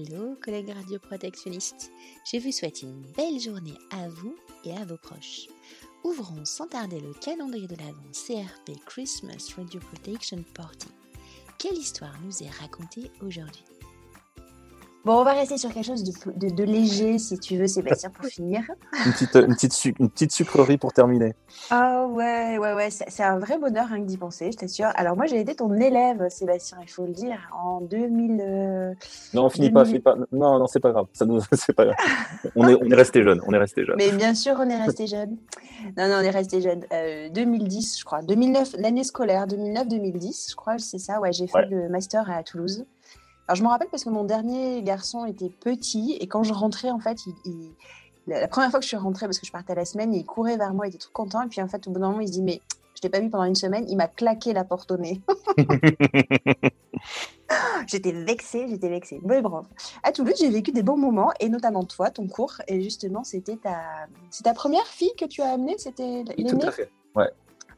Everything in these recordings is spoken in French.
Hello collègues radioprotectionnistes, je vous souhaite une belle journée à vous et à vos proches. Ouvrons sans tarder le calendrier de l'Avent CRP Christmas Radio Protection Party. Quelle histoire nous est racontée aujourd'hui? Bon, on va rester sur quelque chose de, de, léger, si tu veux, Sébastien, pour finir. une, petite, une, petite une petite sucrerie pour terminer. Ah ouais, ouais, ouais, c'est un vrai bonheur rien que d'y penser, je t'assure. Alors moi, j'ai été ton élève, Sébastien, il faut le dire, en 2000... Euh, non, on finit pas, finit pas. Non, non, c'est pas grave. Ça nous, c'est pas grave. On est, on est resté jeune, on est resté jeune. Mais bien sûr, on est resté jeune. Non, non, on est resté jeune. 2010, euh, je crois. 2009, l'année scolaire, 2009-2010, je crois, c'est ça. Ouais, j'ai fait le master à Toulouse. Alors, je me rappelle parce que mon dernier garçon était petit et quand je rentrais, en fait, il, la première fois que je suis rentrée, parce que je partais à la semaine, il courait vers moi, il était tout content. Et puis, en fait, au bout d'un moment, il se dit Mais je t'ai pas vu pendant une semaine, il m'a claqué la porte au nez. j'étais vexée, j'étais vexée. Bon, bref. À Toulouse, j'ai vécu des bons moments, et notamment toi, ton cours. Et justement, c'était ta... C'est ta première fille que tu as amenée C'était Tout à fait, ouais.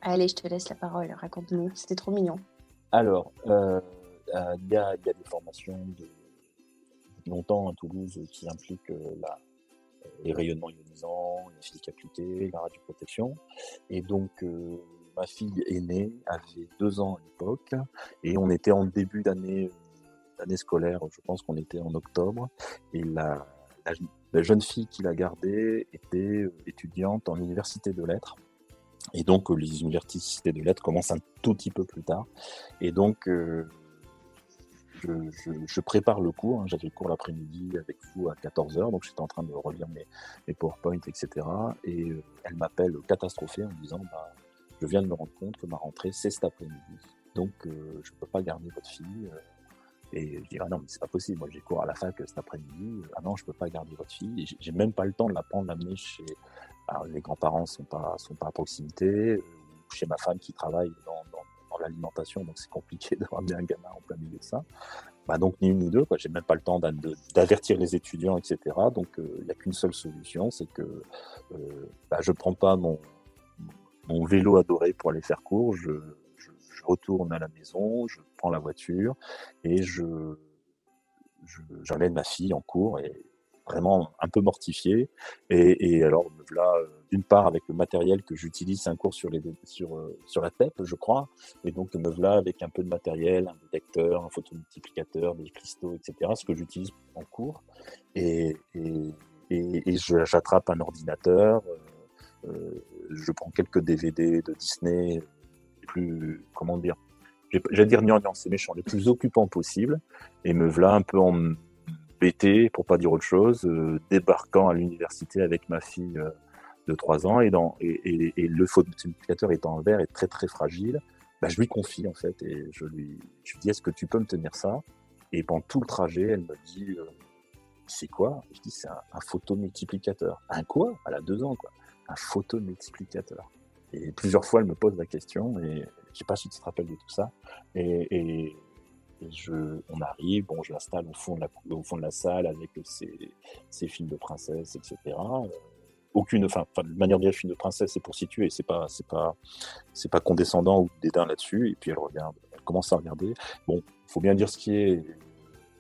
Allez, je te laisse la parole, raconte-nous. C'était trop mignon. Alors, euh, il y, a, des formations de, longtemps à Toulouse qui impliquent euh, la, les rayonnements ionisants, la physique appliquée, la radioprotection. Et donc, euh, ma fille aînée avait deux ans à l'époque, et on était en début d'année scolaire, je pense qu'on était en octobre, et la, la, jeune fille qui l'a gardée était étudiante en université de lettres. Et donc, les universités de lettres commencent un tout petit peu plus tard. Et donc, je, prépare le cours. Hein. J'avais le cours l'après-midi avec vous à 14h, donc j'étais en train de relire mes, mes PowerPoint, etc. Et euh, elle m'appelle catastrophée en me disant bah, Je viens de me rendre compte que ma rentrée, c'est cet après-midi. Donc, euh, je ne peux pas garder votre fille. Euh. Et je dis Ah non, mais c'est pas possible. Moi, j'ai cours à la fac cet après-midi. Ah non, je ne peux pas garder votre fille. Et j'ai même pas le temps de la prendre, l'amener chez. Alors, les grands-parents sont pas, sont pas à proximité, chez ma femme qui travaille dans l'alimentation, donc c'est compliqué de ramener un gamin en plein milieu de ça. Bah donc ni une ni deux, quoi. J'ai même pas le temps d'avertir les étudiants, etc. Donc euh, il n'y a qu'une seule solution, c'est que euh, bah, je prends pas mon, vélo adoré pour aller faire cours, je, retourne à la maison, je prends la voiture et je j'emmène ma fille en cours vraiment un peu mortifié. Et, et alors, là, euh, d'une part, avec le matériel que j'utilise, c'est un cours sur, euh, la TEP, je crois. Et donc, me voilà avec un peu de matériel, un détecteur, un photomultiplicateur, des cristaux, etc., ce que j'utilise en cours. Et, j'attrape un ordinateur, euh, je prends quelques DVD de Disney, plus, comment dire, j'allais dire gnangnan, c'est méchant, les plus occupants possible, et me voilà un peu en BT, pour pas dire autre chose, euh, débarquant à l'université avec ma fille euh, de 3 ans et, dans, et, et, le multiplicateur étant en verre est très très fragile, bah, je lui confie en fait et je lui, je lui dis est-ce que tu peux me tenir ça? Et pendant tout le trajet, elle me dit euh, c'est quoi? Je dis c'est un, un photomultiplicateur. Un quoi? Elle a deux ans quoi. Un photomultiplicateur. Et plusieurs fois, elle me pose la question et je sais pas si tu te rappelles de tout ça. Et, on arrive, bon, je l'installe au, fond de la, au fond de la salle avec ses, films de princesse, etc. Euh, aucune, enfin, de manière de dire film de princesse, c'est pour situer, c'est pas, c'est pas, c'est pas condescendant ou dédain là-dessus. Et puis elle regarde, elle commence à regarder. Bon, faut bien dire ce qui est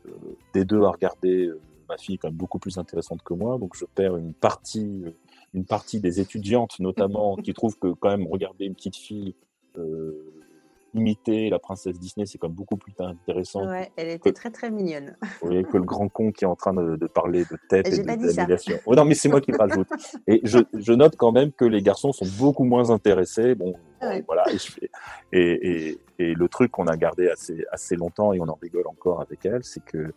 euh, des deux à regarder. Euh, ma fille est quand même beaucoup plus intéressante que moi, donc je perds une partie, une partie des étudiantes notamment qui trouvent que quand même regarder une petite fille imiter la princesse Disney, c'est comme beaucoup plus intéressant. Ouais, elle était très très mignonne. Vous voyez, que le grand con qui est en train de, parler de tête et, d'annulation. Oh, non, mais c'est moi qui rajoute. Et je, je, note quand même que les garçons sont beaucoup moins intéressés. Bon, voilà. Et, et, et, le truc qu'on a gardé assez, assez longtemps et on en rigole encore avec elle, c'est que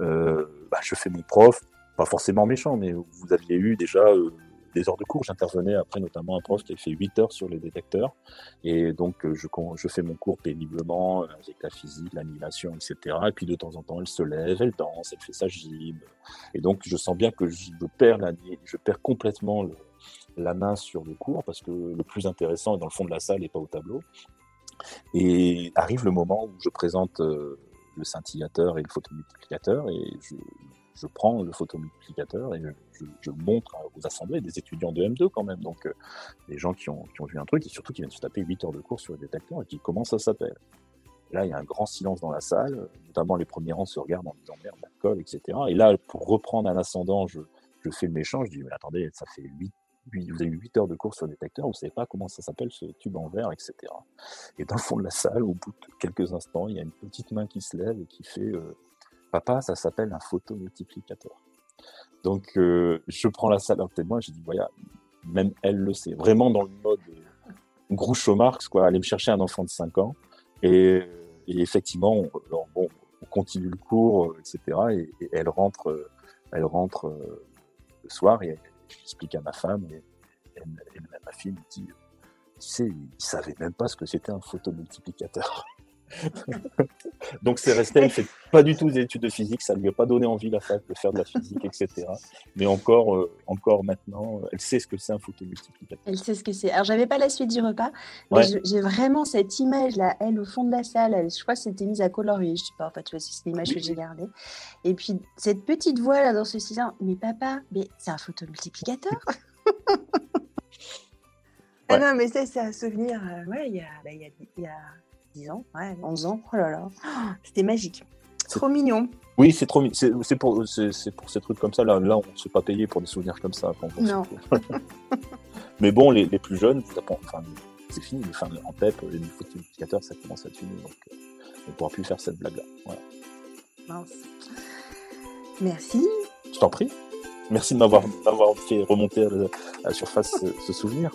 euh, bah, je fais mon prof, pas forcément méchant, mais vous aviez eu déjà euh, des heures de cours. J'intervenais après notamment un prof qui a fait 8 heures sur les détecteurs. Et donc, euh, je, fais mon cours péniblement euh, avec la physique, l'animation, etc. Et puis, de temps en temps, elle se lève, elle danse, elle fait sa gym. Et donc, je sens bien que je perds, la, je perds complètement la main sur le cours parce que le plus intéressant est dans le fond de la salle et pas au tableau. Et arrive le moment où je présente euh, le scintillateur et le photomultiplicateur et je, je prends le photomultiplicateur et je, montre aux assemblées des étudiants de M2 quand même, donc euh, des gens qui ont, vu un truc et surtout qui viennent se taper 8 heures de cours sur le détecteur et qui commencent à s'appeler. là, il y a un grand silence dans la salle, notamment les premiers rangs se regardent en disant merde, colle, etc. Et là, pour reprendre un ascendant, je, je fais le méchant, je dis mais attendez, ça fait 8 vous avez eu 8 heures de course sur le détecteur, vous ne savez pas comment ça s'appelle ce tube en verre, etc. Et dans le fond de la salle, au bout de quelques instants, il y a une petite main qui se lève et qui fait euh, Papa, ça s'appelle un photomultiplicateur. Donc, euh, je prends la salle à côté moi, je dis Voilà, même elle le sait. Vraiment dans le mode euh, Groucho Marx, quoi, aller me chercher un enfant de 5 ans. Et, effectivement, on, on continue le cours, etc. Et, elle rentre, elle rentre le soir et j'explique à ma femme et, ma fille me dit, tu sais, il savait même pas ce que c'était un photomultiplicateur. Donc c'est resté, elle fait pas du tout des études de physique, ça lui a pas donné envie la fac de faire de la physique, etc. Mais encore, euh, encore maintenant, elle sait ce que c'est un photomultiplicateur. Elle sait ce que c'est. Alors j'avais pas la suite du repas, mais j'ai vraiment cette image là, elle au fond de la salle, je crois que c'était mise à colorier, je sais pas, en fait, c'est l'image que j'ai gardée. Et puis cette petite voix là dans ce silence, mais papa, mais c'est un photomultiplicateur. Ah non, mais ça, c'est un souvenir. Euh, ouais, il y a, bah, y, a, y a 10 ans, ouais, 11 ans, oh là là, c'était magique. Trop mignon. Oui, c'est trop C'est pour, pour ces trucs comme ça. Là, là on ne se fait pas payer pour des souvenirs comme ça. non. Mais bon, les, les plus jeunes, enfin, c'est fini. Enfin, en PEP, les multiplicateurs, ça commence à être fini. Donc, euh, on ne pourra plus faire cette blague-là. Voilà. Merci. Je t'en prie. Merci de m'avoir fait remonter à la, surface ce souvenir.